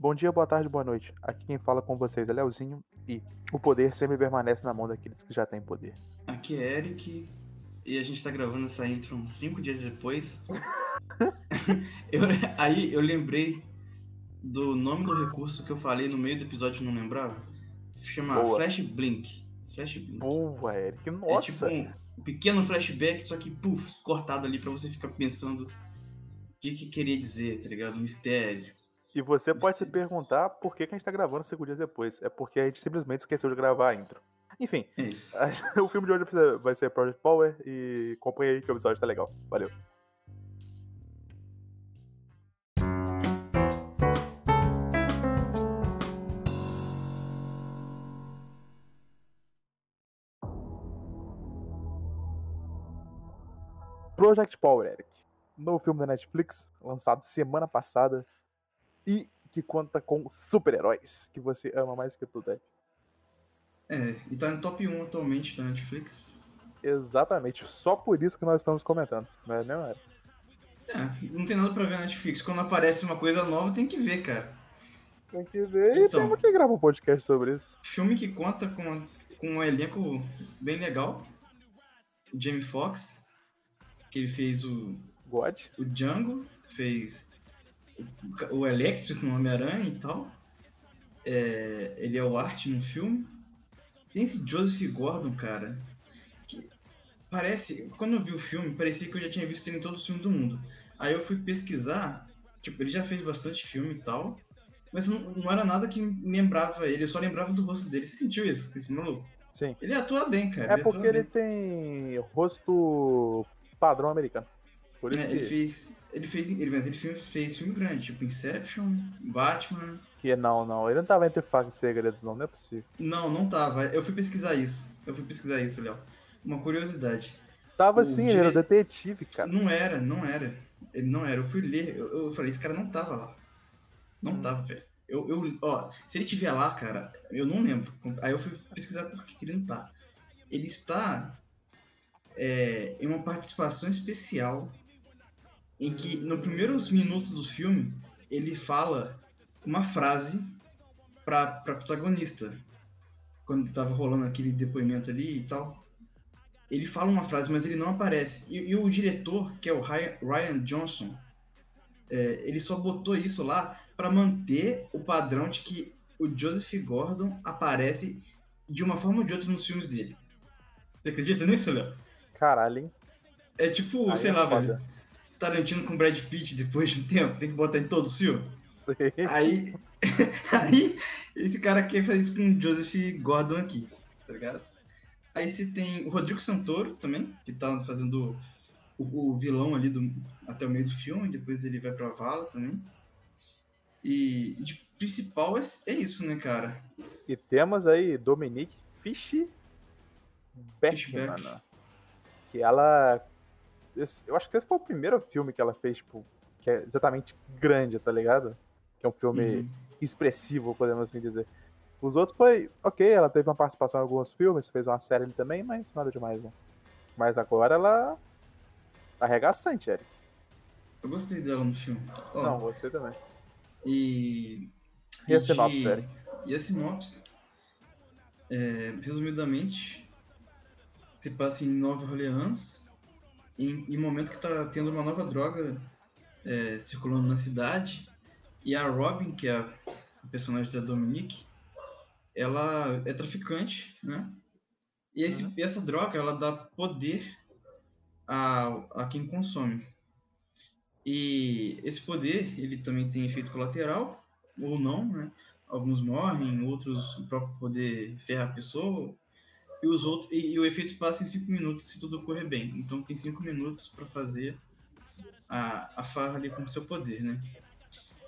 Bom dia, boa tarde, boa noite. Aqui quem fala com vocês é Leozinho e o poder sempre permanece na mão daqueles que já têm poder. Aqui é Eric e a gente tá gravando essa intro uns 5 dias depois. eu, aí eu lembrei do nome do recurso que eu falei no meio do episódio e não lembrava. Chama Boa. Flash Blink. Flash Blink. Boa, Eric. É Nossa! tipo um pequeno flashback, só que puf, cortado ali pra você ficar pensando o que que queria dizer, tá ligado? Um mistério. E você pode se perguntar por que, que a gente tá gravando cinco dias depois. É porque a gente simplesmente esqueceu de gravar a intro. Enfim, o filme de hoje vai ser Project Power e acompanha aí que o episódio tá legal. Valeu. Project Power, Eric. Novo filme da Netflix, lançado semana passada e que conta com super-heróis que você ama mais que tudo, Eric. É, e tá no top 1 atualmente da Netflix. Exatamente, só por isso que nós estamos comentando, não é, não, Eric? É, não tem nada pra ver na Netflix. Quando aparece uma coisa nova, tem que ver, cara. Tem que ver e Então. temos que gravar um podcast sobre isso. Filme que conta com, com um elenco bem legal. Jamie Foxx, que ele fez o, God? o Django, fez o, Electro no Homem-Aranha e tal. É, ele é o Art no filme. Tem esse Joseph Gordon, cara, que parece... Quando eu vi o filme, parecia que eu já tinha visto ele em todo o filme do mundo. Aí eu fui pesquisar, tipo, ele já fez bastante filme e tal, mas não, não era nada que me lembrava ele, eu só lembrava do rosto dele. Você sentiu isso, esse maluco? Sim. Ele atua bem, cara. É ele porque ele bem. tem rosto padrão americano. Por isso É, que, ele fez. Ele fez. Ele, mas ele fez, fez filme grande, tipo Inception, Batman. que não, não, ele não tava entre facas e segredos, não, não é possível. Não, não tava. Eu fui pesquisar isso. Eu fui pesquisar isso, Léo. Uma curiosidade. Tava O sim, ele era dire- detetive, cara. Não era, não era. Ele não era. Eu fui ler. Eu, eu falei, esse cara não tava lá. Não Hum. tava, velho. Eu, eu, ó, se ele tiver lá, cara, eu não lembro. Aí eu fui pesquisar por que que ele não tá. Ele está é, em uma participação especial em que, nos primeiros minutos do filme, ele fala uma frase pra, pra protagonista. Quando tava rolando aquele depoimento ali e tal. Ele fala uma frase, mas ele não aparece. E, e o diretor, que é o Ryan, Johnson, é, ele só botou isso lá pra manter o padrão de que o Joseph Gordon aparece de uma forma ou de outra nos filmes dele. Você acredita nisso, Léo? Caralho, hein? É tipo, Aí sei é lá, foda. velho. Tarantino com Brad Pitt depois de um tempo, tem que botar em todo o filme. Sei. Aí, aí esse cara quer fazer isso com o Joseph Gordon aqui, tá ligado? Aí você tem o Rodrigo Santoro também, que tá fazendo o, o vilão ali do, até o meio do filme, depois ele vai pra vala também. E, e de principal é, é isso, né, cara? E temos aí Dominique Fish Beckman, Fishback. que ela. Esse- Eu acho que esse foi o primeiro filme que ela fez, tipo, que é exatamente grande, tá ligado? Que é um filme Uhum. expressivo, podemos assim dizer. Os outros foi, ok, ela teve uma participação em alguns filmes, fez uma série ali também, mas nada demais, né? Mas agora ela. Arregaçante, Eric. Eu gostei dela no filme. Ó, Não, você também. E. E a sinopse, Eric? E a sinopse, é, resumidamente, se passa em Nova Orleans, em, em momento que tá tendo uma nova droga é, circulando na cidade, e a Robin, que é a, personagem da Dominique, ela é traficante, né? E esse, Uhum. essa droga, ela dá poder a, a quem consome. E esse poder, ele também tem efeito colateral, ou não, né? Alguns morrem, outros o próprio poder ferra a pessoa, e os outros e, e o efeito passa em 5 minutos se tudo correr bem. Então tem 5 minutos para fazer a, a farra ali com o seu poder, né?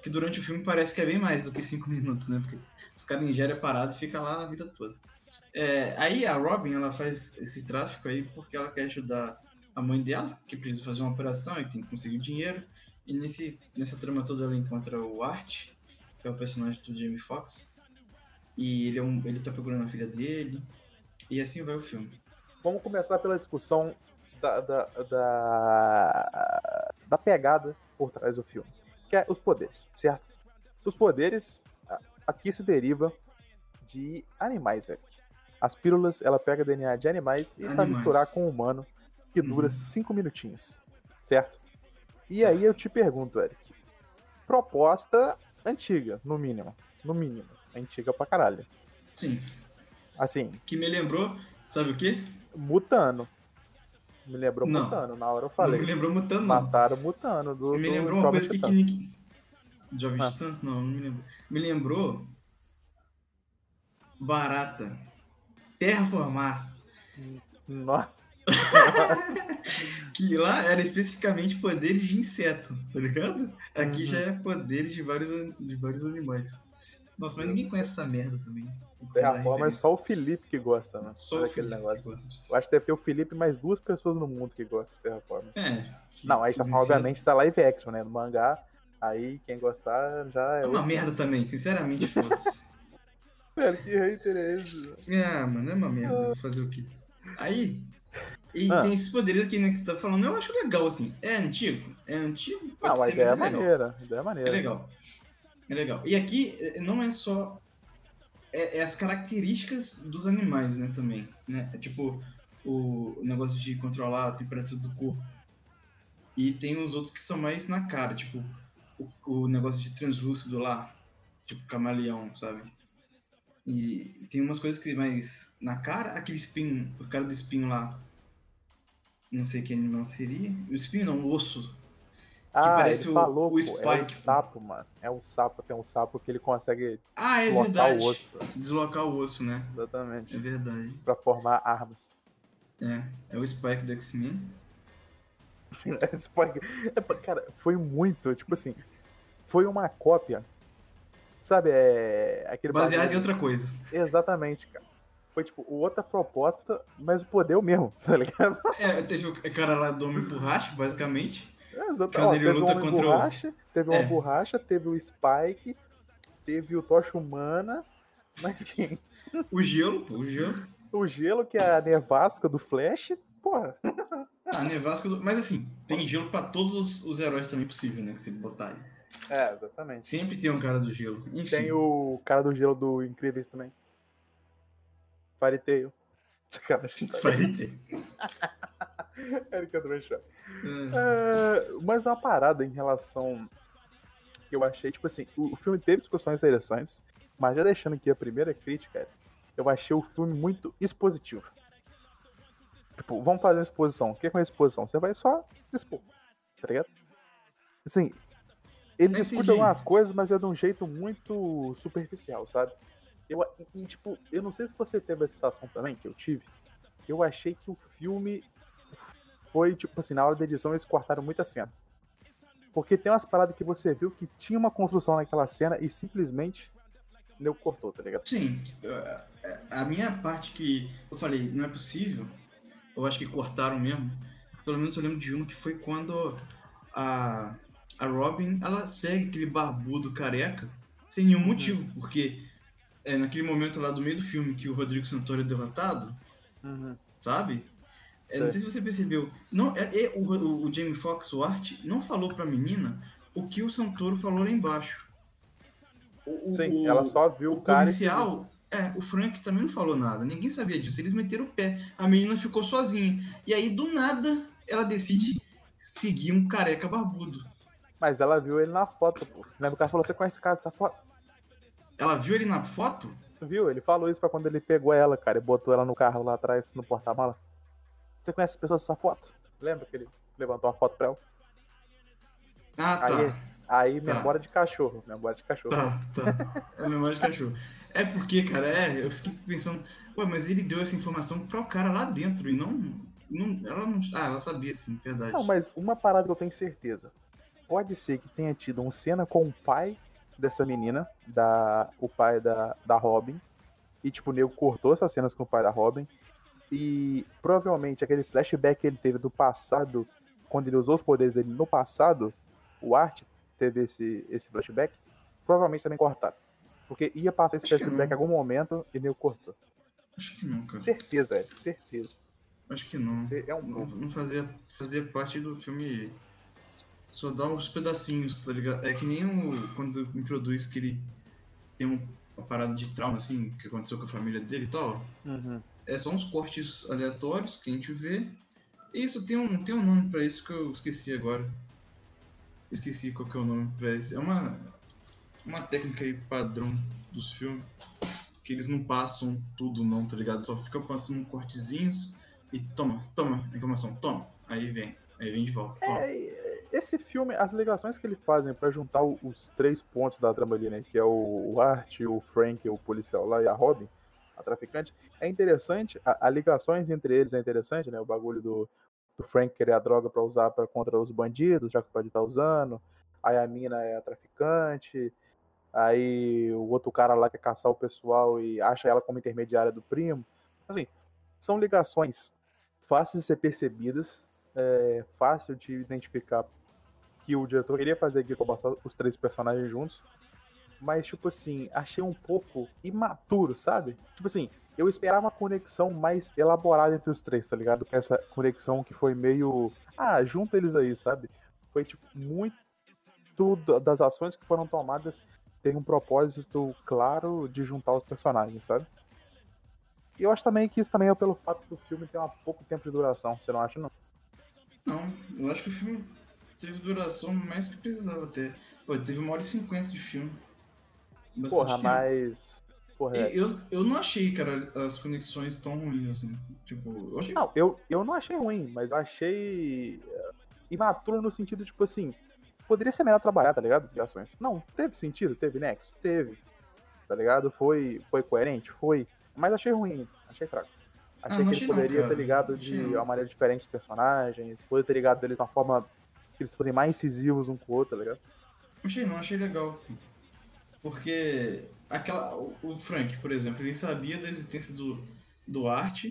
Que durante o filme parece que é bem mais do que 5 minutos, né? Porque os caras ingerem a parada e fica lá a vida toda. É, aí a Robin, ela faz esse tráfico aí porque ela quer ajudar a mãe dela, que precisa fazer uma operação e tem que conseguir dinheiro. E nesse, nessa trama toda ela encontra o Art, que é o personagem do Jamie Foxx. E ele, é um, ele tá procurando a filha dele. E assim vai o filme. Vamos começar pela discussão da, da, da, da pegada por trás do filme. Que é os poderes, certo? Os poderes aqui se deriva de animais, Eric. As pílulas, ela pega DNA de animais e vai misturar com o humano, que dura Uhum. 5 minutinhos, certo? E Certo. aí eu te pergunto, Eric. Proposta antiga, no mínimo. No mínimo. Antiga pra caralho. Sim. Assim, Que me lembrou, sabe o quê? Mutano. Me lembrou Não. Mutano, na hora eu Não falei. me lembrou Mutano, não. Mataram Mutano do, Me do lembrou uma Jovens coisa que, que. Jovens Ah. Titãs? Não, não me lembro. Me lembrou. Barata. Terraformar. Nossa. Que lá era especificamente poderes de inseto, tá ligado? Aqui Uhum. já é poderes de vários, de vários animais. Nossa, mas ninguém conhece essa merda também. Terraforma é só o Felipe que gosta, né? Só o daquele Felipe negócio. Eu acho que deve ter o Felipe e mais duas pessoas no mundo que gostam de Terraforma. É. Não, a gente tá falando, obviamente, da live action, né? Do mangá. Aí, quem gostar já é. É uma outro. merda também, sinceramente, foda-se. Velho, que hater é esse? Ah, mano, é uma merda. Vou Fazer o quê? Aí. E Ah. tem esses poderes aqui, né, que você tá falando. Eu acho legal, assim. É antigo? É antigo? Pode Não, a ideia é é legal. maneira. A ideia é É maneira. legal. É legal. E aqui eh, não é só. É, é as características dos animais, né, também. Né? É tipo, o negócio de controlar a temperatura do corpo. E tem os outros que são mais na cara, tipo, o, o negócio de translúcido lá. Tipo, camaleão, sabe? E tem umas coisas que mais na cara, aquele espinho, o cara do espinho lá. Não sei que animal seria. O espinho não, o osso. Ah, parece ele o- falou, o é Spike, o pô. sapo, mano. É um sapo, tem um sapo que ele consegue Ah, é deslocar verdade. o osso. Deslocar o osso, né? Exatamente. É verdade. Pra formar armas. É, é o Spike do X-Men. Esse pode- é, Cara, foi muito, tipo assim, foi uma cópia. Sabe, é. Aquele Baseado em bagulho- outra coisa. Exatamente, cara. Foi tipo outra proposta, mas o poder é o mesmo, tá ligado? É, teve o cara lá do Homem Borracha, basicamente. É, exatamente. Ó, teve luta o contra o- borracha, teve o É. Borracha, teve o Spike, teve o Tocha Humana, mas quem? O gelo, pô, o gelo. O gelo, que é a nevasca do Flash, porra. Ah, nevasca do... Mas assim, tem gelo pra todos os, os heróis também possível, né? Que você botar aí. É, exatamente. Sempre tem um cara do gelo. Enfim. Tem o cara do gelo do Incríveis também. Fariteio. Sacanagem. Vai ter. Erika Drunchá. É, É, mas uma parada em relação que eu achei, tipo assim, o, o filme teve discussões interessantes, mas já deixando aqui a primeira crítica, eu achei o filme muito expositivo. Tipo, vamos fazer uma exposição. O que é uma exposição? Você vai só expor, tá ligado? Assim, ele discute algumas coisas, mas é de um jeito muito superficial, sabe? Eu, e, tipo, eu não sei se você teve essa sensação também, que eu tive. Eu achei que o filme foi, tipo assim, na hora da edição eles cortaram muita cena. Porque tem umas paradas que você viu que tinha uma construção naquela cena e simplesmente nego cortou, tá ligado? Sim, a- a minha parte que eu falei, não é possível, eu acho que cortaram mesmo. Pelo menos eu lembro de uma que foi quando a, a Robin ela segue aquele barbudo careca sem nenhum Uhum. motivo, porque é naquele momento lá do meio do filme que o Rodrigo Santoro é derrotado, sabe? É, não Sei. se você percebeu. Não, é, é, o, o, o Jamie Foxx, o Art, não falou pra menina o que o Santoro falou lá embaixo. O, Sim, o- ela só viu o cara policial, é, o Frank também não falou nada. Ninguém sabia disso. Eles meteram o pé. A menina ficou sozinha. E aí, do nada, ela decide seguir um careca barbudo. Mas ela viu ele na foto, pô. Lembra que o cara falou, você conhece esse cara dessa foto? Ela viu ele na foto? Viu? Ele falou isso pra quando ele pegou ela, cara, e botou ela no carro lá atrás, no porta-mala. Você conhece as pessoas dessa foto? Lembra que ele levantou uma foto pra ela? Ah, tá. Aí, aí Tá. memória de cachorro, memória de cachorro. Tá, tá. É memória de cachorro. É porque, cara, é, eu fiquei pensando, ué, mas ele deu essa informação pro cara lá dentro e não. não ela não. Ah, ela sabia sim, verdade. Não, mas uma parada que eu tenho certeza. Pode ser que tenha tido um cena com o pai dessa menina, da, o pai da, da Robin. E, tipo, o nego cortou essas cenas com o pai da Robin. E provavelmente aquele flashback que ele teve do passado, quando ele usou os poderes dele no passado, o Art teve esse, esse flashback, provavelmente também cortaram. Porque ia passar esse Acho flashback em algum momento e nego cortou. Acho que não, cara. Certeza, é, certeza. Acho que não. É um Não, não fazia, fazia parte do filme só dá uns pedacinhos, tá ligado? É que nem o, quando introduz que ele tem um, uma parada de trauma, assim, que aconteceu com a família dele e tal. Uhum. É só uns cortes aleatórios que a gente vê. Isso tem um, tem um nome pra isso que eu esqueci agora. Esqueci qual que é o nome isso. É uma, uma técnica aí padrão dos filmes. Que eles não passam tudo não, tá ligado? Só fica passando cortezinhos e toma, toma, informação, toma. Aí vem, aí vem de volta. Toma. É, esse filme, as ligações que ele fazem pra juntar o- os três pontos da trama ali, né? Que é o, o Art, o Frank, o policial lá, e a Robin, a traficante, é interessante. A, a ligações entre eles é interessante, né? O bagulho do, do Frank querer a droga pra usar pra, contra os bandidos, já que pode estar usando. Aí a mina é a traficante. Aí o outro cara lá quer caçar o pessoal e acha ela como intermediária do primo. Assim, são ligações fáceis de ser percebidas, é fácil de identificar que o diretor queria fazer aqui com os três personagens juntos, mas tipo assim, achei um pouco imaturo, sabe? Tipo assim, eu esperava uma conexão mais elaborada entre os três, tá ligado? Que essa conexão que foi meio, ah, junta eles aí, sabe? Foi tipo muito da- das ações que foram tomadas tem um propósito claro de juntar os personagens, sabe? E eu acho também que isso também é pelo fato do filme ter um pouco tempo de duração, você não acha, não? Não, eu acho que o filme teve duração mais que precisava ter. Pô, teve uma hora e cinquenta de filme. Bastante Porra, tempo. mas. Porra, é. Eu, eu não achei, cara, as conexões tão ruins assim. Tipo, eu achei. Não, eu, eu não achei ruim, mas eu achei eh, imaturo no sentido, tipo assim, poderia ser melhor trabalhar, tá ligado? As ligações. Não, teve sentido, teve nexo, teve. Tá ligado? Foi, foi coerente, foi. Mas achei ruim, achei fraco. Achei não que achei ele não, poderia cara. ter ligado de não. uma maneira diferente os personagens, poderia ter ligado dele de uma forma que eles fossem mais incisivos um com o outro, tá ligado? Achei não, achei legal. Porque aquela, o Frank, por exemplo, ele sabia da existência do, do Art,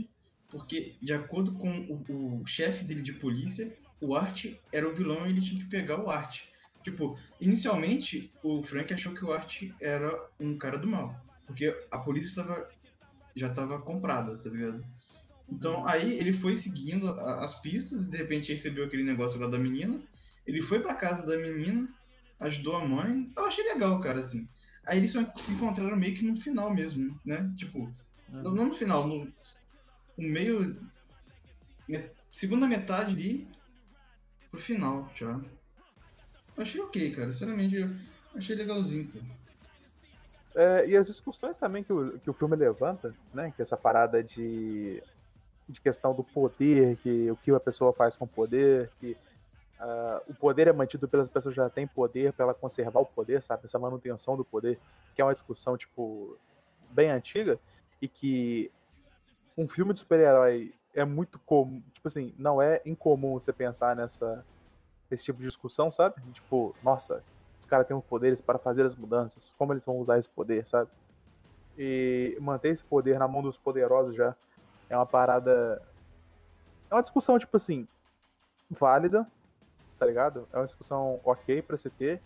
porque de acordo com o, o chefe dele de polícia, o Art era o vilão e ele tinha que pegar o Art. Tipo, inicialmente o Frank achou que o Art era um cara do mal, porque a polícia tava, já tava comprada, tá ligado? Então aí ele foi seguindo as pistas e de repente recebeu aquele negócio lá da menina. Ele foi pra casa da menina, ajudou a mãe. Eu achei legal, cara, assim. Aí eles só se encontraram meio que no final mesmo, né? Tipo, não não no final, no, no meio. me- segunda metade ali pro final já. Eu achei ok, cara. Sinceramente, eu achei legalzinho, cara. É, e as discussões também que o, que o filme levanta, né? Que essa parada de, de questão do poder, que o que a pessoa faz com o poder, que ah, o poder é mantido pelas pessoas que já têm poder para ela conservar o poder, sabe? Essa manutenção do poder, que é uma discussão, tipo, bem antiga, e que um filme de super-herói é muito comum, tipo assim, não é incomum você pensar nessa esse tipo de discussão, sabe? Tipo, nossa, os caras têm poderes para fazer as mudanças, como eles vão usar esse poder, sabe? E manter esse poder na mão dos poderosos já é uma parada. É uma discussão, tipo assim, válida, tá ligado? É uma discussão ok pra se ter.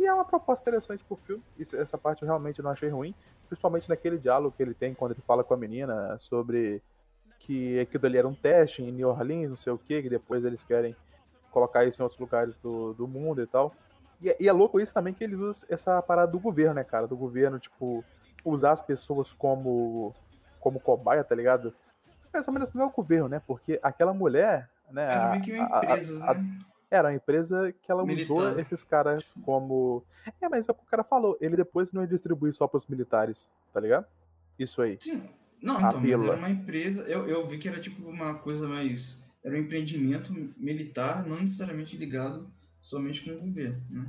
E é uma proposta interessante pro filme. Isso, essa parte eu realmente não achei ruim. Principalmente naquele diálogo que ele tem quando ele fala com a menina sobre que aquilo ali era um teste em New Orleans, não sei o que, que depois eles querem colocar isso em outros lugares do, do mundo e tal. E, é- e é louco isso também que ele usa essa parada do governo, né, cara? Do governo, tipo, usar as pessoas como, como cobaia, tá ligado? Mais ou menos não é o governo, né? Porque aquela mulher, né? Era a- meio que uma a- a- empresa, a- né? Era uma empresa que ela usou esses caras como. É, mas é o que o cara falou. Ele depois não ia distribuir só pros militares, tá ligado? Isso aí. Sim. Não, então, mas era uma empresa. Eu, eu vi que era tipo uma coisa mais. Era um empreendimento militar, não necessariamente ligado somente com o governo, né?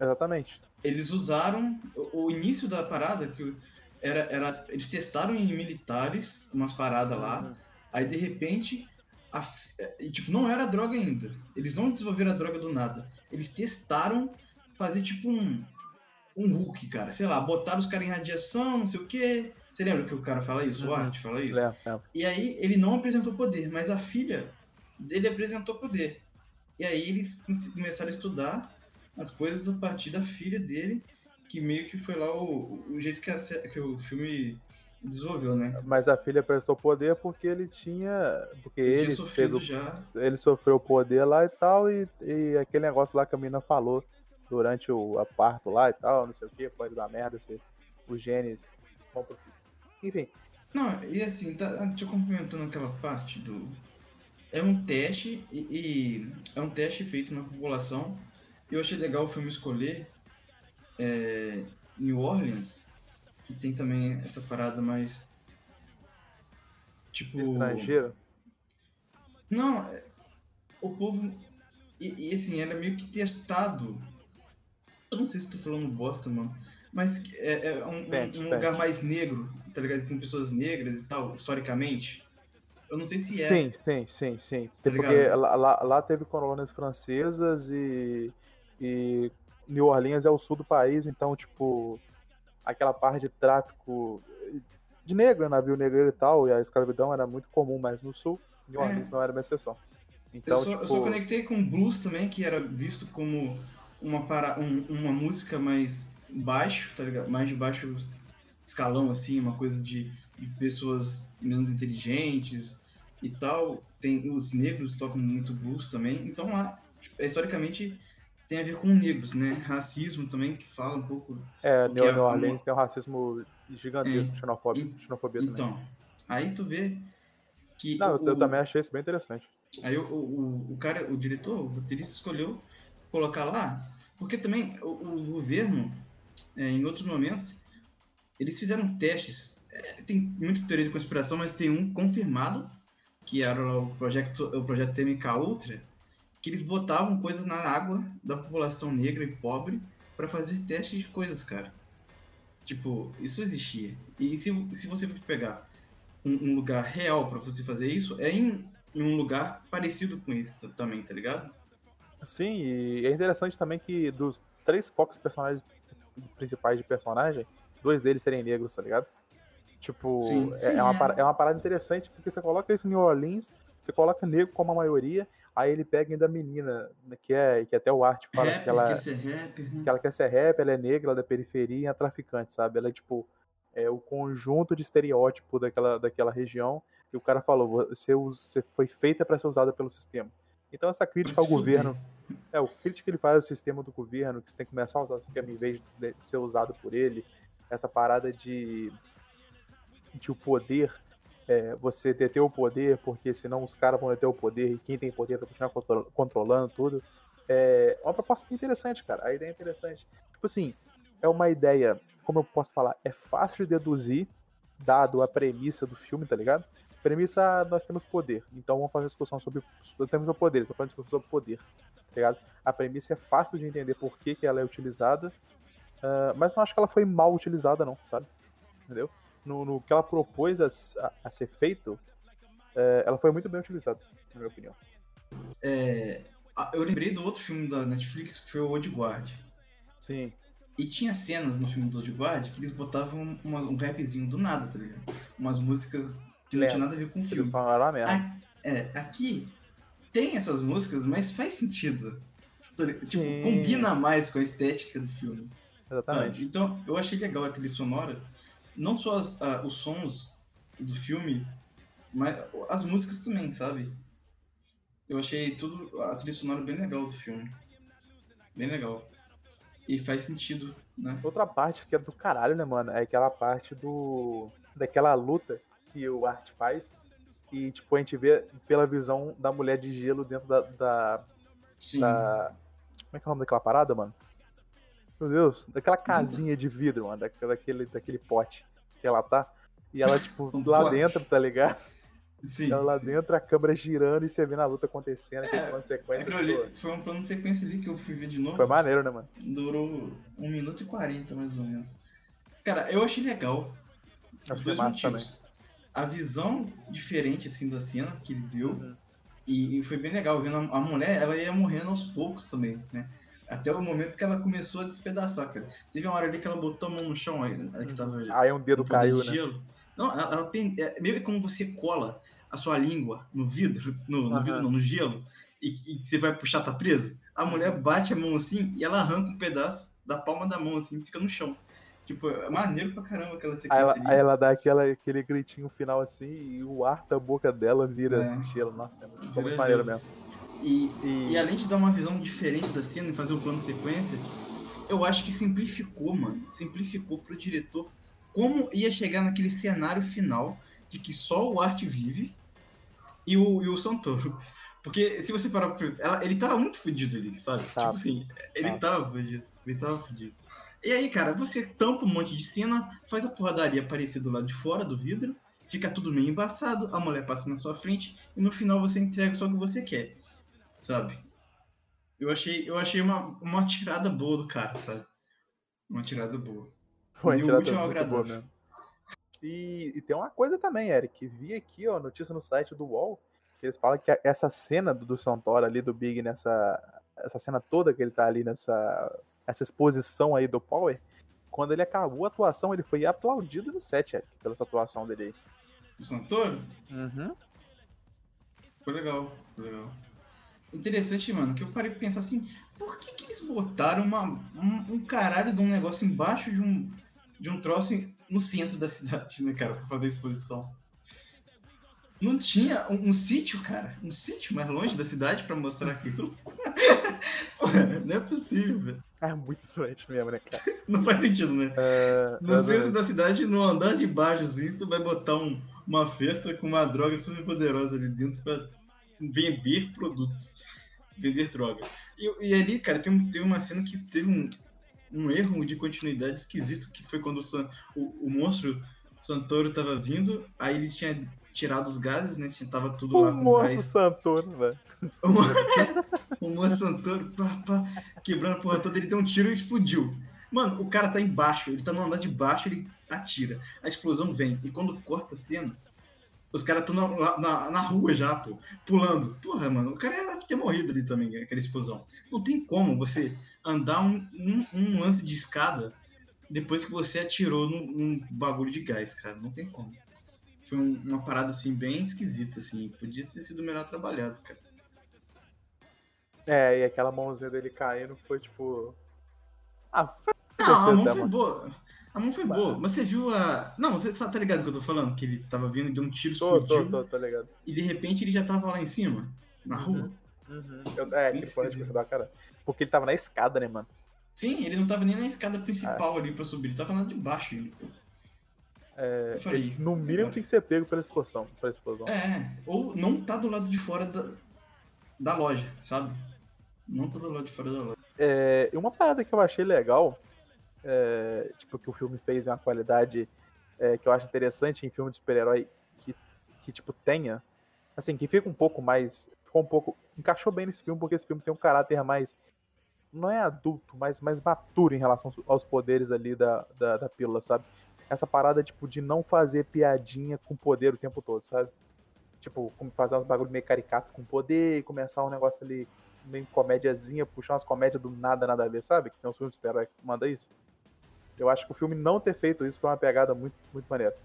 Exatamente. Eles usaram o, o início da parada, que era, era. Eles testaram em militares umas paradas lá. Uhum. Aí de repente, a é, e, tipo, não era droga ainda. Eles não desenvolveram a droga do nada. Eles testaram fazer tipo um um Hulk, cara. Sei lá, botaram os caras em radiação, não sei o quê. Você lembra que o cara fala isso? O Uhum. Art fala isso? É, é. E aí ele não apresentou poder, mas a filha dele apresentou poder. E aí eles come- começaram a estudar as coisas a partir da filha dele, que meio que foi lá o, o jeito que, a que o filme desenvolveu, né? Mas a filha prestou poder porque ele tinha. Porque ele, ele teve, já. ele sofreu poder lá e tal, e, e aquele negócio lá que a menina falou durante o parto lá e tal, não sei o que, pode dar merda se os genes vão pro filho. Enfim, Não, e assim, tá, te complementando aquela parte do. É um teste e, e é um teste feito na população. E eu achei legal o filme escolher é, New Orleans, que tem também essa parada mais. Tipo. estrangeiro. Não, é- o povo. E, e, assim, era meio que testado. Eu não sei se tô falando bosta, mano. Mas é, é um, um- Pente, um pente. lugar mais negro, tá ligado? Com pessoas negras e tal, historicamente. Eu não sei se é. Sim, sim, sim, sim. Tá porque lá, lá teve colônias francesas e, e New Orleans é o sul do país, então, tipo, aquela parte de tráfico de negro, navio negreiro e tal, e a escravidão era muito comum, mas no sul, New É. Orleans não era uma exceção. Então, eu, só, tipo, eu só conectei com blues também, que era visto como uma, para, um- uma música mais baixo, tá ligado? Mais de baixo escalão, assim, uma coisa de, de pessoas menos inteligentes e tal. Tem os negros tocam muito blues também. Então lá, tipo, é, historicamente, tem a ver com negros, né? Racismo também, que fala um pouco. é, New, é New uma- Orleans tem um racismo gigantesco, É. xenofobia, E- xenofobia também. Então, aí tu vê que. Não, eu, o- eu também achei isso bem interessante. Aí o, o, o cara, o diretor, o roteirista escolheu colocar lá, porque também o, o governo, é, em outros momentos, eles fizeram testes. É, tem muita teoria de conspiração, mas tem um confirmado, que era o projeto, o projeto MK Ultra, que eles botavam coisas na água da população negra e pobre para fazer testes de coisas, cara. Tipo, isso existia. E se, se você for pegar um, um lugar real para você fazer isso, é em, em um lugar parecido com isso também, tá ligado? Sim, e é interessante também que dos três focos personagens principais de personagem, dois deles serem negros, tá ligado? Tipo, Sim, é, sim, é uma, é. para- é uma parada interessante porque você coloca isso em New Orleans, você coloca negro como a maioria, aí ele pega ainda a menina, né, que é que até o Art fala rapper, que ela, quer ser rapper, né? que ela quer ser rap, ela é negra, ela é da periferia e é traficante, sabe? Ela é tipo é o conjunto de estereótipo daquela, daquela região e o cara falou, você, você foi feita para ser usada pelo sistema. Então essa crítica ao governo é, o crítico que ele faz ao sistema do governo, que você tem que começar a usar o sistema em vez de, de ser usado por ele. Essa parada de, de o poder, é, você deter o poder, porque senão os caras vão deter o poder e quem tem poder vai continuar contro- controlando tudo. É uma proposta interessante, cara. A ideia é interessante. Tipo assim, é uma ideia, como eu posso falar, é fácil de deduzir, dado a premissa do filme, tá ligado? Premissa, nós temos poder. Então vamos fazer discussão sobre. Nós temos o poder, estou falando discussão sobre poder. Tá ligado? A premissa é fácil de entender por que, que ela é utilizada. ah, mas não acho que ela foi mal utilizada, não, sabe? Entendeu? No, no que ela propôs a, a- a ser feito, eh, ela foi muito bem utilizada, na minha opinião. É, ah, eu lembrei do outro filme da Netflix que foi o Old Guard. Sim. E tinha cenas no filme do Old Guard que eles botavam umas- um rapzinho do nada, tá ligado? Umas músicas que não Lembro. tinha nada a ver com o Eles filme. falaram a merda. Ah, é, aqui tem essas músicas, mas faz sentido. Tipo, Sim. combina mais com a estética do filme. Exatamente. Sabe? Então, eu achei legal a trilha sonora. Não só as- ah, os sons do filme, mas as músicas também, sabe? Eu achei tudo, a trilha sonora bem legal do filme. Bem legal. E faz sentido, né? Outra parte que é do caralho, né, mano? É aquela parte do. daquela luta que o Art faz. E, tipo, a gente vê pela visão da mulher de gelo dentro da. da, Sim. da- Como é que é o nome daquela parada, mano? Meu Deus, daquela casinha de vidro, mano, daquele, daquele, pote que ela tá. E ela, tipo, Um lá pote. dentro, tá ligado? Sim. Ela lá sim. dentro, a câmera girando e você vendo a luta acontecendo, aquele É, plano de sequência. Pô, foi um plano de sequência ali que eu fui ver de novo. Foi maneiro, né, mano? Durou 1 minuto e 40, mais ou menos. Cara, eu achei legal. Os dois motivos. A visão diferente, assim, da cena que ele deu. Uhum. E, e foi bem legal, vendo a, a mulher, ela ia morrendo aos poucos também, né? Até o momento que ela começou a despedaçar, cara. Teve uma hora ali que ela botou a mão no chão, aí, aí que tava Aí um dedo um caiu, de né? Não, ela, ela é meio que como você cola a sua língua no vidro, no, no vidro não, no gelo, e, e você vai puxar, tá preso. A mulher bate a mão assim e ela arranca um pedaço da palma da mão assim e fica no chão. Tipo, é maneiro pra caramba aquela Aí sequência ela, ali. aí ela dá aquela, aquele gritinho final assim e o ar da boca dela vira É. gelo. Nossa, é muito, Vira muito maneiro mesmo. E, E, e além de dar uma visão diferente da cena e fazer o plano sequência, eu acho que simplificou, mano. Simplificou pro diretor como ia chegar naquele cenário final de que só o Art vive e o, e o Santoro. Porque se você parar pra. ela- ele tava muito fudido ali, sabe? Tipo assim, ele Tava. tava fudido. Ele tava fudido. E aí, cara, você tampa um monte de cena, faz a porradaria aparecer do lado de fora do vidro, fica tudo meio embaçado, a mulher passa na sua frente e no final você entrega só o que você quer, sabe? Eu achei, eu achei uma, uma tirada boa do cara, sabe? Uma tirada boa. foi e o último agradável. mesmo. E, e tem uma coisa também, Eric. Vi aqui, ó, notícia no site do UOL, que eles falam que essa cena do, do Santoro ali, do Big, nessa. Essa cena toda que ele tá ali nessa. Essa exposição aí do Power. Quando ele acabou a atuação, ele foi aplaudido no set, Eric, pela essa atuação dele aí. O Santoro? Uhum. Foi legal, foi legal. Interessante, mano, que eu parei pra pensar assim, por que, que eles botaram uma, um, um caralho de um negócio embaixo de um, de um troço no centro da cidade, né, cara, pra fazer a exposição? Não tinha um, um sítio, cara, um sítio mais longe da cidade pra mostrar aquilo? Porra, não é possível, velho. É muito doente mesmo, né, cara? Não faz sentido, né? É, No centro da cidade, no andar de baixo, assim, tu vai botar um- uma festa com uma droga super poderosa ali dentro pra vender produtos. Vender droga. E, e ali, cara, tem, um- tem uma cena que teve um, um erro de continuidade esquisito, que foi quando o, San- o, o monstro Santoro tava vindo, aí ele tinha tirado os gases, né? Tava tudo lá O com monstro gás. Santoro, velho. O monstro Santoro, pá, pá, quebrando a porra toda, ele deu um tiro e explodiu. Mano, o cara tá embaixo, ele tá no andar de baixo, ele atira. A explosão vem. E quando corta a cena, os caras estão na, na, na rua já, pô, pulando. Porra, mano, o cara era ter morrido ali também, aquela explosão. Não tem como você andar um, um, um lance de escada depois que você atirou num, num bagulho de gás, cara. Não tem como. Foi um- uma parada, assim, bem esquisita, assim. Podia ter sido melhor trabalhado, cara. É, e aquela mãozinha dele caindo foi tipo. Ah, foi Não, a mão Tá, foi mano. boa. A mão foi boa. Mas você viu a. Não, você sabe, tá ligado o que eu tô falando? Que ele tava vindo e deu um tiro, tô, explodiu. tô, tô, tô ligado. E de repente ele já tava lá em cima, na rua. Uhum. Eu- é, que foi esquisito. da cara. Porque ele tava na escada, né, mano? Sim, ele não tava nem na escada principal ali pra subir, ele tava lá de baixo. ainda. É, falei, no mínimo tem que ser pego pela explosão. Pela explosão. É, ou não tá do lado de fora da, da loja, sabe? Não tá do lado de fora da loja. É, e uma parada que eu achei legal, é, tipo, que o filme fez em uma qualidade é, que eu acho interessante em filme de super-herói que, que, tipo, tenha, assim, que fica um pouco mais, ficou um pouco, encaixou bem nesse filme, porque esse filme tem um caráter mais, não é adulto, mas mais maturo em relação aos poderes ali da, da, da pílula, sabe? Essa parada, tipo, de não fazer piadinha com poder o tempo todo, sabe? Tipo, fazer uns bagulho meio caricato com poder, começar um negócio ali meio comédiazinha, puxar umas comédias do nada, nada a ver, sabe? Que tem uns filmes de super-herói que manda isso. Eu acho que o filme não ter feito isso foi uma pegada muito, muito maneira.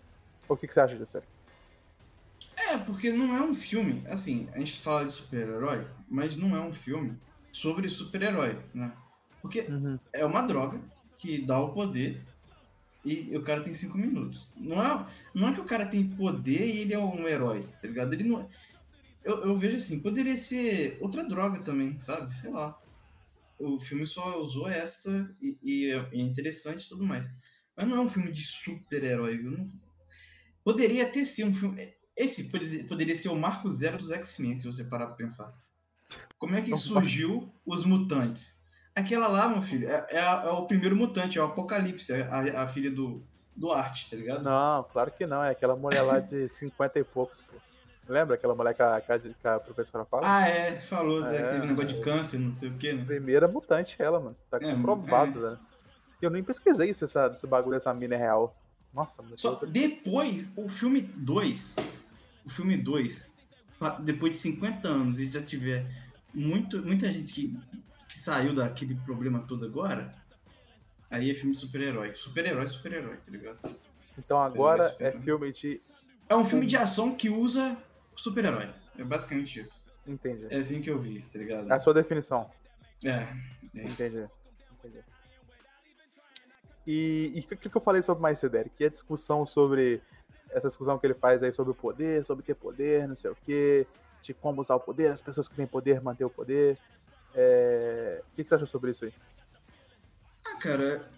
O que, que você acha disso, Eric? É, porque não é um filme, assim, a gente fala de super-herói, mas não é um filme sobre super-herói, né? Porque é uma droga que dá o poder e o cara tem cinco minutos. Não é, não é que o cara tem poder e ele é um herói, tá ligado? Ele não. Eu, eu vejo assim, poderia ser outra droga também, sabe? Sei lá. O filme só usou essa e, e é interessante e tudo mais. Mas não é um filme de super-herói, viu? Não- Poderia ter sido um filme. Esse pode- poderia ser o marco zero dos X-Men, se você parar pra pensar. Como é que surgiu os mutantes? Aquela lá, meu filho, é, é é o primeiro mutante, é o Apocalipse, a, a filha do, do Art, tá ligado? Não, claro que não. É aquela mulher lá de 50 e poucos, pô. Lembra aquela mulher que a, que a- professora fala? Ah, é, falou, né, É, teve um negócio de é. câncer, não sei o que, né? Primeira mutante ela, mano. Tá É, comprovado, né? Eu nem pesquisei se essa, esse bagulho dessa mina é real. Nossa, mas Só depois, o filme 2, o filme 2, depois de 50 anos e já tiver muito, muita gente que, que saiu daquele problema todo agora, aí é filme de super-herói. Super-herói, super-herói, tá ligado? Então agora é filme de. É um filme de ação que usa super-herói. É basicamente isso. Entendi. É assim que eu vi, tá ligado? É a sua definição. É, é. Entendi. Entendi. E o que, que eu falei sobre mais cedo, Eric? Que a discussão sobre. Essa discussão que ele faz aí sobre o poder, sobre ter poder, não sei o quê, de como usar o poder, as pessoas que têm poder manter o poder. É... O que, que você acha sobre isso aí? Ah, cara,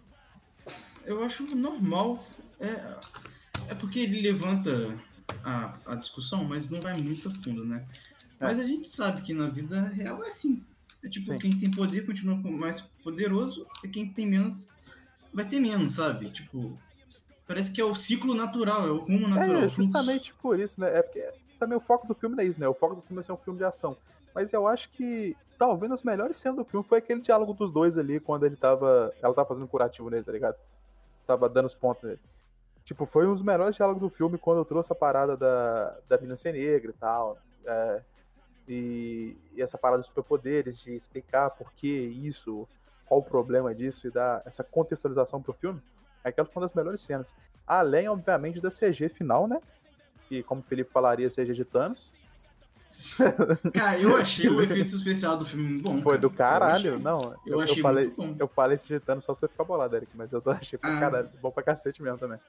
eu acho normal. É, é porque ele levanta a, a discussão, mas não vai muito a fundo, né? É. Mas a gente sabe que na vida real é assim. É tipo, Sim. quem tem poder continua mais poderoso e quem tem menos vai ter menos, sabe? Tipo, parece que é o ciclo natural, é o rumo natural. É, justamente por isso, né? É porque também o foco do filme não é isso, né? O foco do filme é ser um filme de ação. Mas eu acho que talvez as melhores cenas do filme foi aquele diálogo dos dois ali, quando ele tava. Ela tava fazendo curativo nele, tá ligado? Tava dando os pontos nele. Tipo, foi um dos melhores diálogos do filme quando eu trouxe a parada da, da menina ser negra e tal. É, e, e, essa parada dos superpoderes, de explicar por que isso, qual o problema disso e dar essa contextualização pro filme. Aquela foi uma das melhores cenas. Além, obviamente, da CG final, né? Que, como o Felipe falaria, CG de Thanos. Cara, eu achei o efeito especial do filme bom. Foi cara. do caralho, eu achei, não. Eu, eu, achei eu falei, muito bom. Eu falei de Thanos só pra você ficar bolado, Eric, mas eu achei pra ah. caralho. Bom pra cacete mesmo também.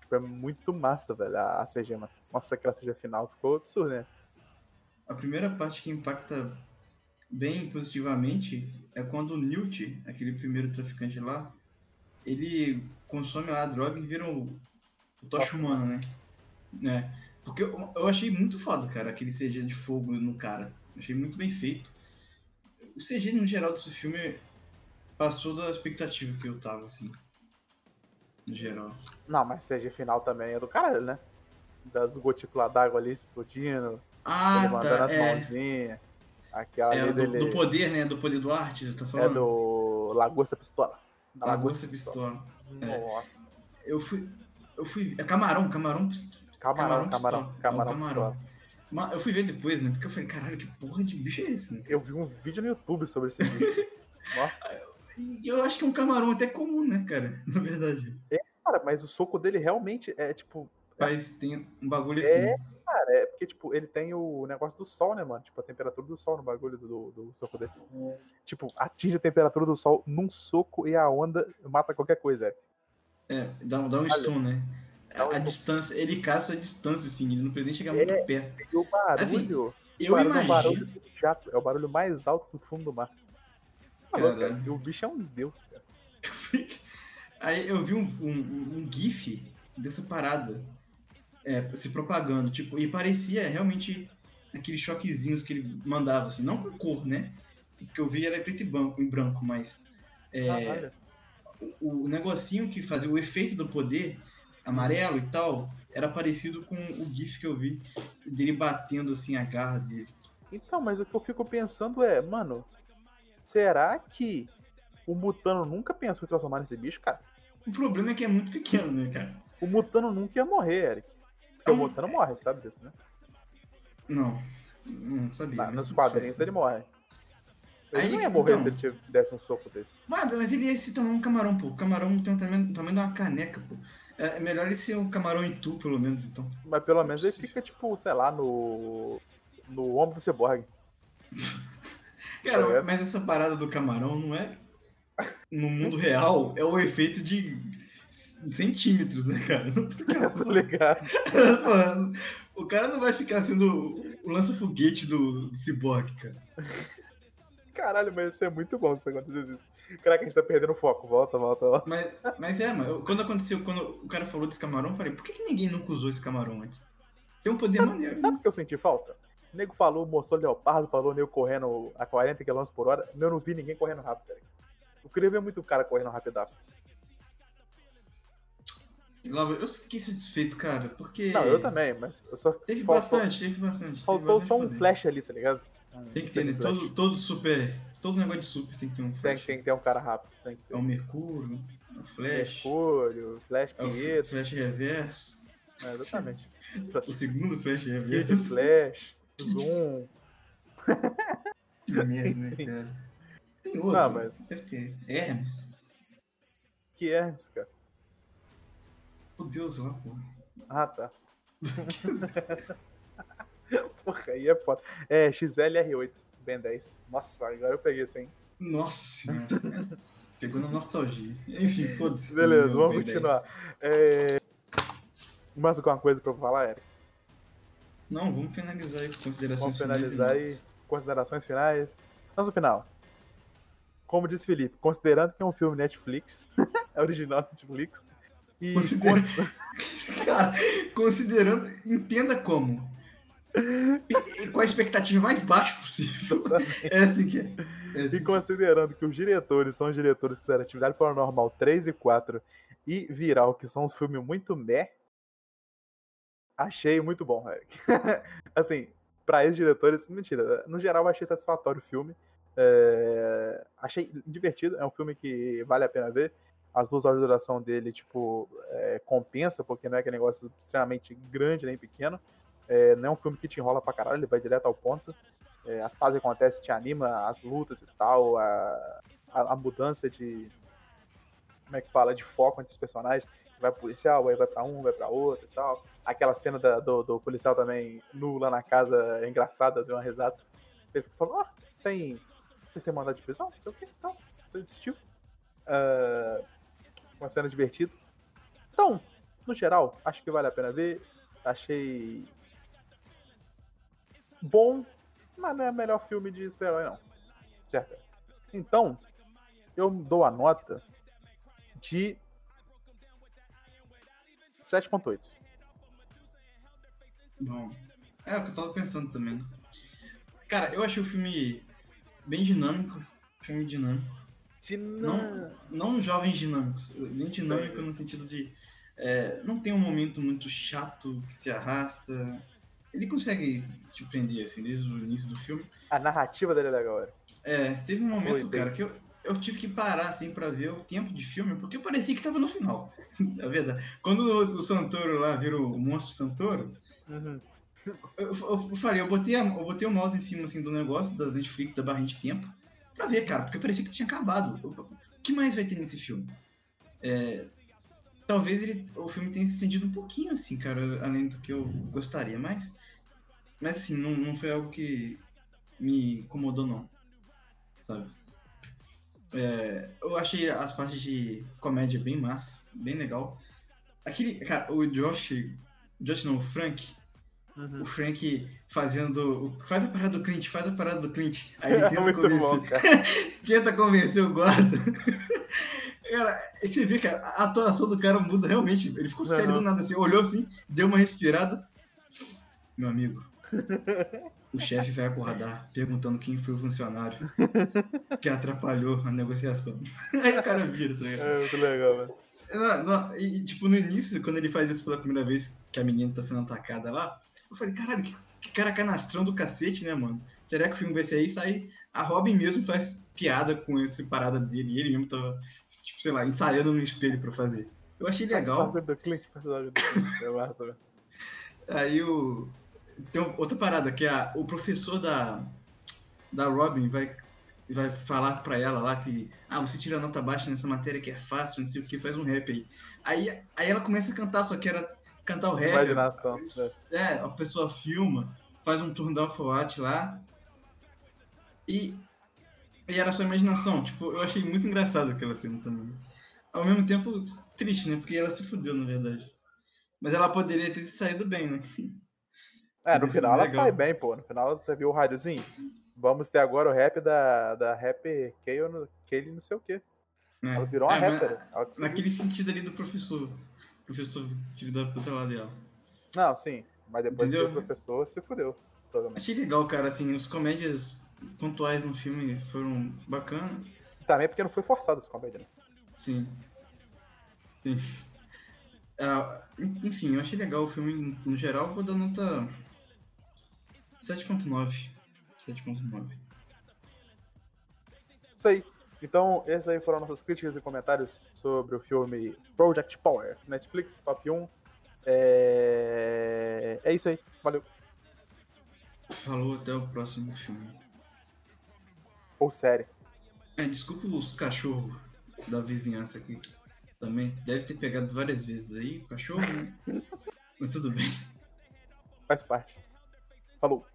Tipo, é muito massa, velho, a CG, mano. Nossa, aquela CG final ficou absurda, né? A primeira parte que impacta bem positivamente é quando o Newt, aquele primeiro traficante lá, ele consome lá a droga e vira o, o tocha humano, né? né? Porque eu, eu, achei muito foda, cara, aquele CG de fogo no cara. Achei muito bem feito. O CG no geral desse filme passou da expectativa que eu tava, assim no geral. Não, mas CG final também é do caralho, né? Das gotículas d'água ali explodindo. Ah, ele mandando tá, as é. mãozinhas. Aquela é, do, dele... do poder, né? Do poder do arte, você tá falando? É do Lagosta Pistola. Da Lagosta, Pistola. Pistola. É. Nossa. Eu fui. Eu fui. É camarão, camarão. Camarão, camarão, camarão. Camarão, é camarão. Eu fui ver depois, né? Porque eu falei, caralho, que porra de bicho é esse? Né? Eu vi um vídeo no YouTube sobre esse bicho. Nossa. E eu acho que é um camarão até comum, né, cara? Na verdade. É, cara, mas o soco dele realmente é tipo. Mas tem um bagulho é, assim. É, cara, é porque, tipo, ele tem o negócio do sol, né, mano? Tipo, a temperatura do sol no bagulho do, do soco dele. É. Tipo, atinge a temperatura do sol num soco e a onda mata qualquer coisa, é. É, dá, dá um stun, né? A, a distância, ele caça a distância, assim, ele não precisa nem chegar é, muito perto. E o barulho. Assim, eu imagino. É o barulho chato, é o barulho mais alto do fundo do mar. Falou, cara. O bicho é um deus, cara. Aí eu vi um, um, um GIF dessa parada é, se propagando, tipo, e parecia realmente aqueles choquezinhos que ele mandava, assim, não com cor, né? Porque eu vi era preto e branco, em branco mas é, o, o negocinho que fazia o efeito do poder amarelo e tal era parecido com o GIF que eu vi dele batendo assim a garra dele. Então, mas o que eu fico pensando é, mano, Será que o Mutano nunca pensou em transformar nesse bicho, cara? O problema é que é muito pequeno, né, cara? O Mutano nunca ia morrer, Eric. Porque o Mutano morre, sabe disso, né? Não, não sabia. nos quadrinhos ele morre. Ele Aí, não ia morrer então, se ele desse um soco desse. Mas, mas ele ia se tornar um camarão, pô. O camarão tem o tamanho, de uma caneca, pô. É, é melhor ele ser um camarão em tu, pelo menos, então. Mas pelo menos ele fica, tipo, sei lá, no. no ombro do Cyborg. Cara, é. mas essa parada do camarão não é. No mundo real, é o efeito de centímetros, né, cara? Não tô ligado. o cara não vai ficar sendo o lança-foguete do, do Cyborg, cara. Caralho, mas isso é muito bom se acontecer isso. Caraca, a gente tá perdendo foco. Volta, volta, volta. Mas, mas é, mano. Quando aconteceu, quando o cara falou desse camarão, eu falei, por que, que ninguém nunca usou esse camarão antes? Tem um poder sabe, maneiro. Sabe o que eu senti falta? O nego falou, mostrou leopardo, falou nego correndo a 40 km por hora. Eu não vi ninguém correndo rápido, cara. Eu queria ver muito cara correndo rapidaço. Eu fiquei satisfeito, cara, porque. Não, eu também, mas eu só. Teve bastante, teve bastante. Faltou teve só um flash ali, tá ligado? Tem que ter, né? Todo, todo super. Todo negócio de super tem que ter um flash. Tem, tem que ter um cara rápido. Tem que ter. É o Mercúrio, é o Flash. Mercúrio, Flash Pinheiro. É o Flash Reverso. É, exatamente. o segundo Flash Reverso. Flash. Zoom. que merda, né, cara? Tem outro. Não, mas... Deve ter. Hermes. Que Hermes, cara? O Deus lá, pô. Ah, tá. Porra, aí é foda. É, XLR8, Ben 10. Nossa, agora eu peguei hein? Nossa senhora. Pegou na nostalgia. Enfim, foda-se. Beleza, vamos Ben continuar. 10. É... Mais alguma coisa pra eu falar, Eric? Não, vamos finalizar aí com considerações Vamos finais finalizar aí. Considerações finais. Mas no final. Como disse Felipe, considerando que é um filme Netflix, é original Netflix, e Considera- cons- Cara, considerando, entenda como. E- e Com a expectativa mais baixa possível. É assim que é. É assim E é. considerando que os diretores são os diretores que fizeram Atividade Paranormal 3 e 4 e Viral, que são uns filmes muito meh, achei muito bom, Eric. assim, pra esses diretores, mentira, no geral achei satisfatório o filme. É, achei divertido, é um filme que vale a pena ver. As duas horas de duração dele, tipo, é, compensa, porque não é aquele negócio extremamente grande nem pequeno. É, não é um filme que te enrola pra caralho, ele vai direto ao ponto. É, as pazes acontecem te anima, as lutas e tal, a, a, a mudança de. Como é que fala? De foco entre os personagens. Vai pro policial, aí vai pra um, vai pra outro e tal. Aquela cena da- do, do policial também nu lá na casa é engraçada, deu uma risada. Ele falou: Ah, tem. Vocês têm mandado de prisão? Não sei o que, então. Você desistiu. Ah, uma cena divertida. Então, no geral, acho que vale a pena ver. Achei bom, mas não é o melhor filme de super-herói, não. Certo? Então, eu dou a nota de 7.8. Bom, é o que eu tava pensando também. Cara, eu achei o filme bem dinâmico. Filme dinâmico. Não, não jovens dinâmicos. Bem dinâmico no sentido de. é, não tem um momento muito chato que se arrasta. Ele consegue te prender, assim, desde o início do filme. A narrativa dele é legal, Eric. É, teve um momento, Foi bem. cara, que eu, eu tive que parar, assim, pra ver o tempo de filme, porque parecia que tava no final. É verdade. Quando o, o Santoro lá vira o monstro Santoro, Uhum. eu, eu- eu falei, eu botei, a- eu botei o mouse em cima, assim, do negócio, da Netflix, da barrinha de tempo, pra ver, cara, porque parecia que tinha acabado. Eu- O que mais vai ter nesse filme? É, talvez ele, o filme tenha se estendido um pouquinho, assim, cara, além do que eu gostaria, mas... Mas, assim, não, não foi algo que me incomodou, não. Sabe? É, eu achei as partes de comédia bem massa, bem legal. Aquele, cara, o Josh, Josh não, o Frank, Uhum. o Frank fazendo, faz a parada do Clint, faz a parada do Clint. Aí ele tenta bom, convencer, tenta convencer o guarda. Cara, você vê, cara, a atuação do cara muda realmente. Ele ficou sério Não. do nada, assim, olhou assim, deu uma respirada. Meu amigo, o chefe vai acordar perguntando quem foi o funcionário que atrapalhou a negociação. Aí o cara vira, tá ligado? É muito legal, velho. Não, não, e, e, tipo, no início, quando ele faz isso pela primeira vez, que a menina tá sendo atacada lá, eu falei, caralho, que, que cara canastrão do cacete, né, mano? Será que o filme vai ser isso? Aí a Robin mesmo faz piada com essa parada dele, e ele mesmo tava, tipo, sei lá, ensaiando no espelho pra fazer. Eu achei legal. Personagem do Clint, personagem do Clint. É massa, velho. Aí o. Tem outra parada, que é a- o professor da, da Robin vai, vai falar pra ela lá que. Ah, você tira nota baixa nessa matéria que é fácil, não sei o que, faz um rap aí. Aí, aí ela começa a cantar, só que era cantar o rap. Imaginação. É, a pessoa filma, faz um turno da alfawat lá. E, e era só imaginação. Tipo, eu achei muito engraçado aquela cena também. Ao mesmo tempo, triste, né? Porque ela se fudeu, na verdade. Mas ela poderia ter se saído bem, né? É, no Isso final é ela sai bem, pô. No final você viu o rádiozinho. Vamos ter agora o rap da, da rap Kale, no- Kale não sei o quê. É. Ela virou uma É, mas rapper. Conseguiu. Naquele sentido ali do professor. Professor filho da puta lá dela. Não, sim. Mas depois que Entendeu? o professor se fudeu. Totalmente. Achei legal, cara, assim, as comédias pontuais no filme foram bacanas. Também porque não foi forçado esse comédia, né? Sim. Sim. Ah, en- enfim, eu achei legal o filme no geral, vou dar nota 7.9. 7.9. Isso aí. Então, essas aí foram nossas críticas e comentários sobre o filme Project Power, Netflix, top 1. É, é isso aí. Valeu. Falou, até o próximo filme. Ou série. É, desculpa os cachorros da vizinhança aqui também. Deve ter pegado várias vezes aí, o cachorro, né? Mas tudo bem. Faz parte. Falou.